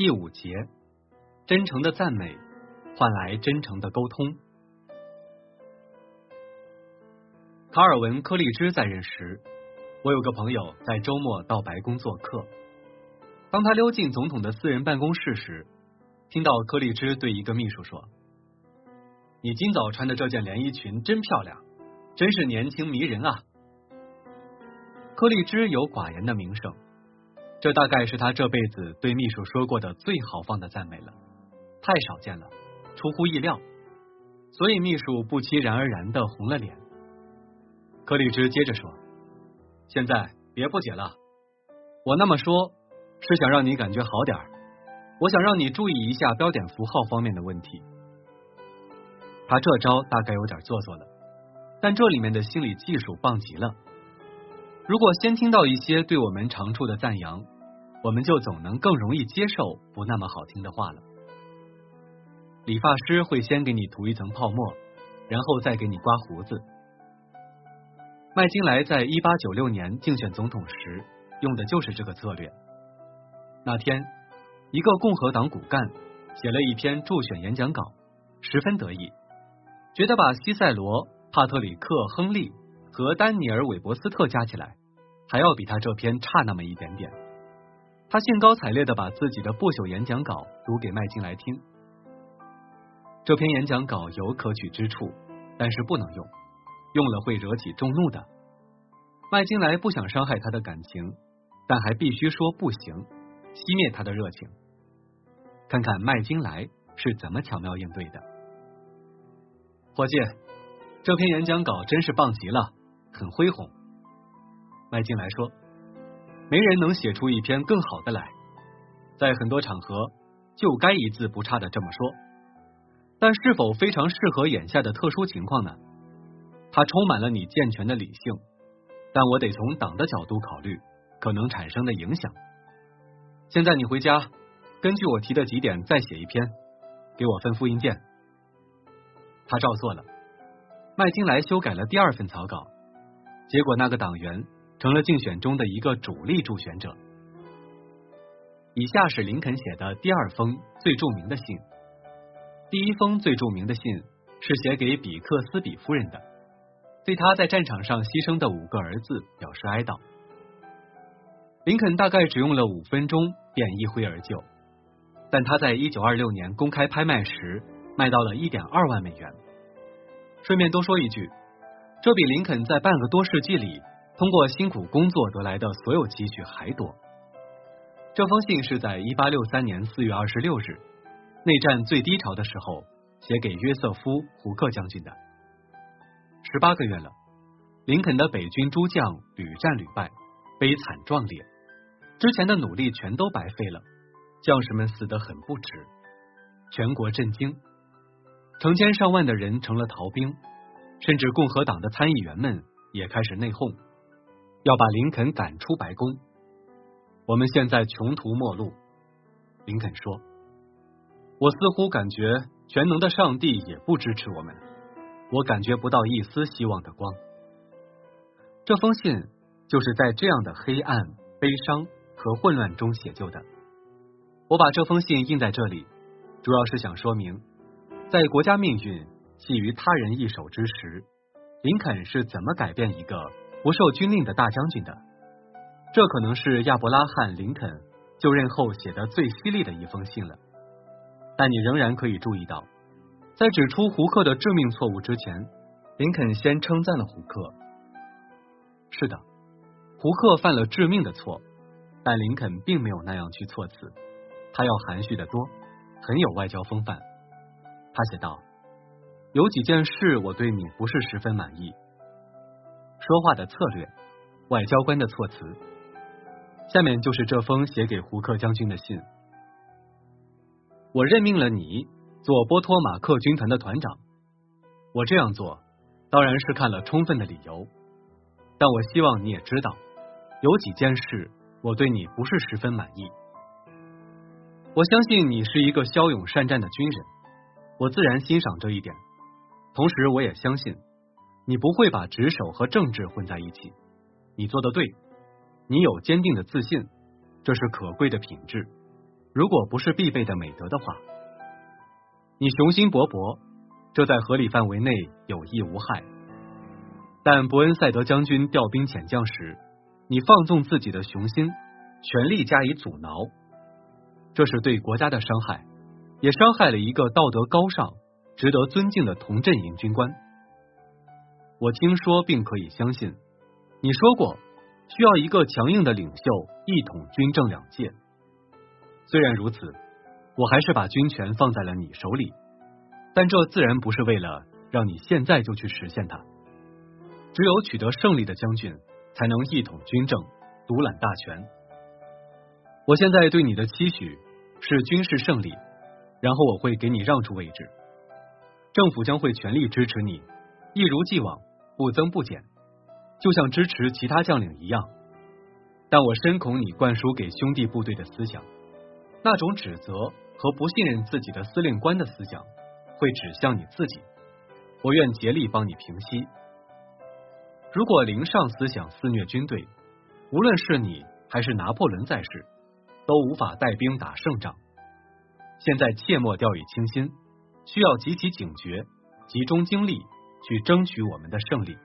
第五节，真诚的赞美换来真诚的沟通。卡尔文·柯立芝在任时，我有个朋友在周末到白宫做客。当他溜进总统的私人办公室时，听到柯立芝对一个秘书说：“你今早穿的这件连衣裙真漂亮，真是年轻迷人啊。”柯立芝有寡言的名声，这大概是他这辈子对秘书说过的最豪放的赞美了，太少见了，出乎意料，所以秘书不期然而然的红了脸。柯立芝接着说：“现在别不解了，我那么说，是想让你感觉好点。我想让你注意一下标点符号方面的问题。”他这招大概有点做作了，但这里面的心理技术棒极了。如果先听到一些对我们长处的赞扬，我们就总能更容易接受不那么好听的话了。理发师会先给你涂一层泡沫，然后再给你刮胡子。麦金莱在一八九六年竞选总统时用的就是这个策略。那天，一个共和党骨干写了一篇助选演讲稿，十分得意，觉得把西塞罗、帕特里克·亨利和丹尼尔·韦伯斯特加起来，还要比他这篇差那么一点点。他兴高采烈的把自己的不朽演讲稿读给麦金莱听。这篇演讲稿有可取之处，但是不能用。用了会惹起众怒的。麦金莱不想伤害他的感情，但还必须说不行，熄灭他的热情。看看麦金莱是怎么巧妙应对的。伙计，这篇演讲稿真是棒极了，很恢宏。麦金莱说：“没人能写出一篇更好的来，在很多场合就该一字不差的这么说。但是否非常适合眼下的特殊情况呢？”它充满了你健全的理性，但我得从党的角度考虑可能产生的影响。现在你回家，根据我提的几点再写一篇，给我份复印件。他照做了。麦金莱修改了第二份草稿，结果那个党员成了竞选中的一个主力助选者。以下是林肯写的第二封最著名的信。第一封最著名的信是写给比克斯比夫人的。对他在战场上牺牲的五个儿子表示哀悼。林肯大概只用了五分钟便一挥而就，但他在一九二六年公开拍卖时卖到了一点二万美元。顺便多说一句，这比林肯在半个多世纪里通过辛苦工作得来的所有积蓄还多。这封信是在一八六三年四月二十六日，内战最低潮的时候写给约瑟夫·胡克将军的。十八个月了，林肯的北军诸将屡战屡败，悲惨壮烈，之前的努力全都白费了，将士们死得很不值，全国震惊，成千上万的人成了逃兵，甚至共和党的参议员们也开始内讧，要把林肯赶出白宫。我们现在穷途末路，林肯说：“我似乎感觉全能的上帝也不支持我们。”我感觉不到一丝希望的光。这封信就是在这样的黑暗、悲伤和混乱中写就的。我把这封信印在这里，主要是想说明，在国家命运系于他人一手之时，林肯是怎么改变一个不受军令的大将军的。这可能是亚伯拉罕·林肯就任后写的最犀利的一封信了。但你仍然可以注意到。在指出胡克的致命错误之前，林肯先称赞了胡克。是的，胡克犯了致命的错，但林肯并没有那样去措辞，他要含蓄的多，很有外交风范。他写道：“有几件事我对你不是十分满意，说话的策略，外交官的措辞。”下面就是这封写给胡克将军的信。我任命了你。做波托马克军团的团长，我这样做当然是看了充分的理由，但我希望你也知道，有几件事我对你不是十分满意。我相信你是一个骁勇善战的军人，我自然欣赏这一点。同时，我也相信你不会把职守和政治混在一起。你做的对，你有坚定的自信，这是可贵的品质。如果不是必备的美德的话，你雄心勃勃，这在合理范围内有益无害。但伯恩赛德将军调兵遣将时，你放纵自己的雄心，全力加以阻挠，这是对国家的伤害，也伤害了一个道德高尚、值得尊敬的同阵营军官。我听说并可以相信，你说过需要一个强硬的领袖一统军政两界。虽然如此，我还是把军权放在了你手里，但这自然不是为了让你现在就去实现它。只有取得胜利的将军，才能一统军政，独揽大权。我现在对你的期许是军事胜利，然后我会给你让出位置，政府将会全力支持你，一如既往。不增不减，就像支持其他将领一样。但我深恐你灌输给兄弟部队的思想，那种指责和不信任自己的司令官的思想，会指向你自己。我愿竭力帮你平息。如果零上思想肆虐军队，无论是你还是拿破仑在世，都无法带兵打胜仗。现在切莫掉以轻心，需要极其警觉，集中精力。去争取我们的胜利。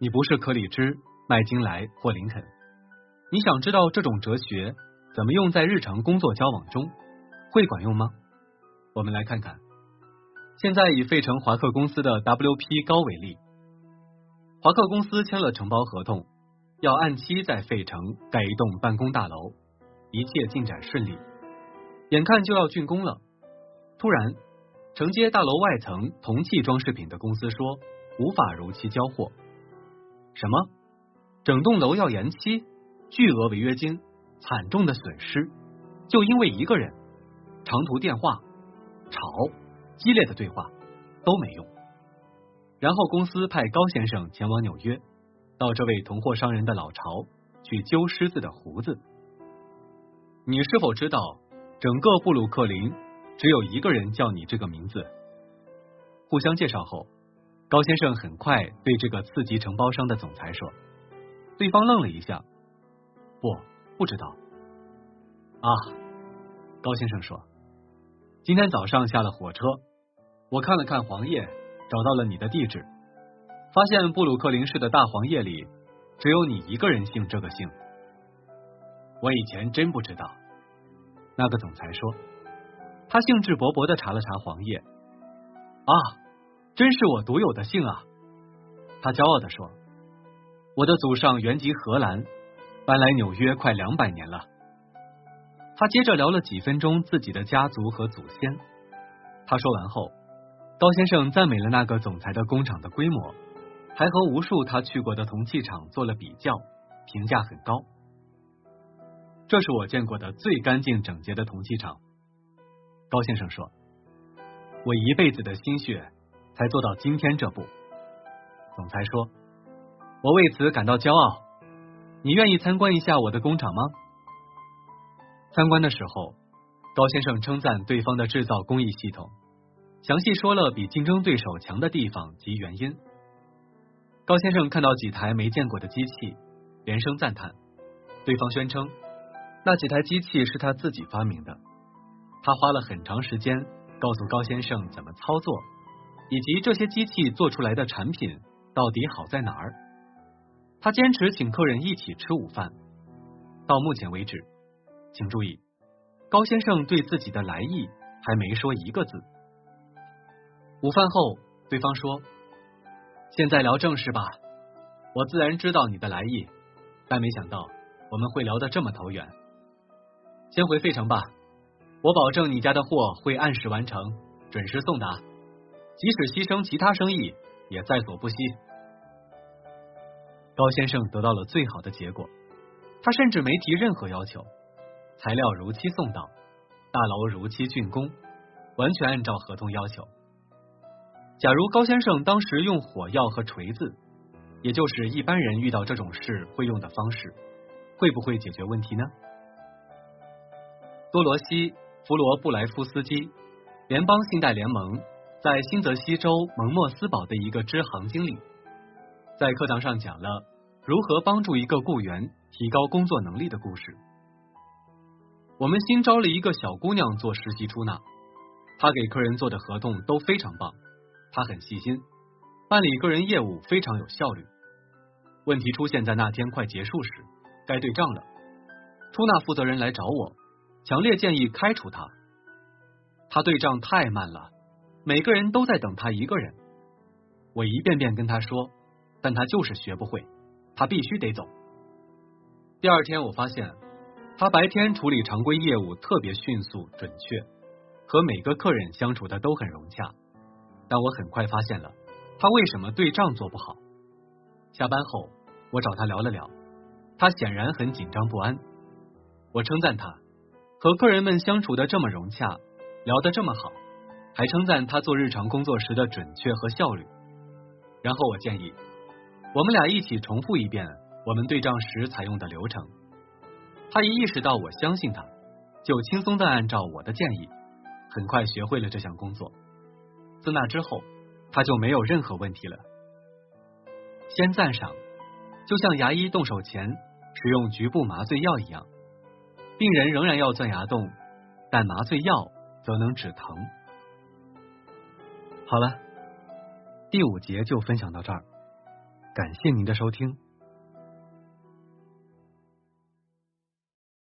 你不是克里芝、麦金莱或林肯，你想知道这种哲学怎么用在日常工作交往中，会管用吗？我们来看看。现在以费城华克公司的 W.P. 高为例，华克公司签了承包合同，要按期在费城盖一栋办公大楼，一切进展顺利，眼看就要竣工了，突然。承接大楼外层铜器装饰品的公司说无法如期交货。什么？整栋楼要延期？巨额违约金？惨重的损失？就因为一个人？长途电话？吵？激烈的对话都没用。然后公司派高先生前往纽约，到这位同货商人的老巢去揪狮子的胡子。你是否知道整个布鲁克林？只有一个人叫你这个名字。互相介绍后，高先生很快对这个次级承包商的总裁说：“对方愣了一下，不，不知道。”啊，高先生说：“今天早上下了火车，我看了看黄页，找到了你的地址，发现布鲁克林市的大黄页里只有你一个人姓这个姓。我以前真不知道。”那个总裁说。他兴致勃勃的查了查黄页，啊，真是我独有的姓啊！他骄傲的说：“我的祖上原籍荷兰，搬来纽约快两百年了。”他接着聊了几分钟自己的家族和祖先。他说完后，高先生赞美了那个总裁的工厂的规模，还和无数他去过的铜器厂做了比较，评价很高。这是我见过的最干净整洁的铜器厂。高先生说：“我一辈子的心血才做到今天这步。”总裁说：“我为此感到骄傲。你愿意参观一下我的工厂吗？”参观的时候，高先生称赞对方的制造工艺系统，详细说了比竞争对手强的地方及原因。高先生看到几台没见过的机器，连声赞叹。对方宣称，那几台机器是他自己发明的。他花了很长时间告诉高先生怎么操作，以及这些机器做出来的产品到底好在哪儿。他坚持请客人一起吃午饭。到目前为止，请注意，高先生对自己的来意还没说一个字。午饭后，对方说：“现在聊正事吧。我自然知道你的来意，但没想到我们会聊得这么投缘。先回费城吧。”我保证你家的货会按时完成，准时送达，即使牺牲其他生意也在所不惜。高先生得到了最好的结果，他甚至没提任何要求，材料如期送到，大楼如期竣工，完全按照合同要求。假如高先生当时用火药和锤子，也就是一般人遇到这种事会用的方式，会不会解决问题呢？多罗西。弗罗布莱夫斯基，联邦信贷联盟在新泽西州蒙莫斯堡的一个支行经理，在课堂上讲了如何帮助一个雇员提高工作能力的故事。我们新招了一个小姑娘做实习出纳，她给客人做的合同都非常棒，她很细心，办理个人业务非常有效率。问题出现在那天快结束时，该对账了，出纳负责人来找我，强烈建议开除他。他对账太慢了，每个人都在等他一个人。我一遍遍跟他说，但他就是学不会，他必须得走。第二天我发现。他白天处理常规业务特别迅速准确，和每个客人相处的都很融洽。但我很快发现了他为什么对账做不好。下班后，我找他聊了聊，他显然很紧张不安。我称赞他和客人们相处的这么融洽，聊得这么好，还称赞他做日常工作时的准确和效率。然后我建议我们俩一起重复一遍我们对账时采用的流程。他一意识到我相信他，就轻松的按照我的建议，很快学会了这项工作。自那之后，他就没有任何问题了。先赞赏，就像牙医动手前使用局部麻醉药一样，病人仍然要钻牙洞，但麻醉药则能止疼。好了，第五节就分享到这儿，感谢您的收听。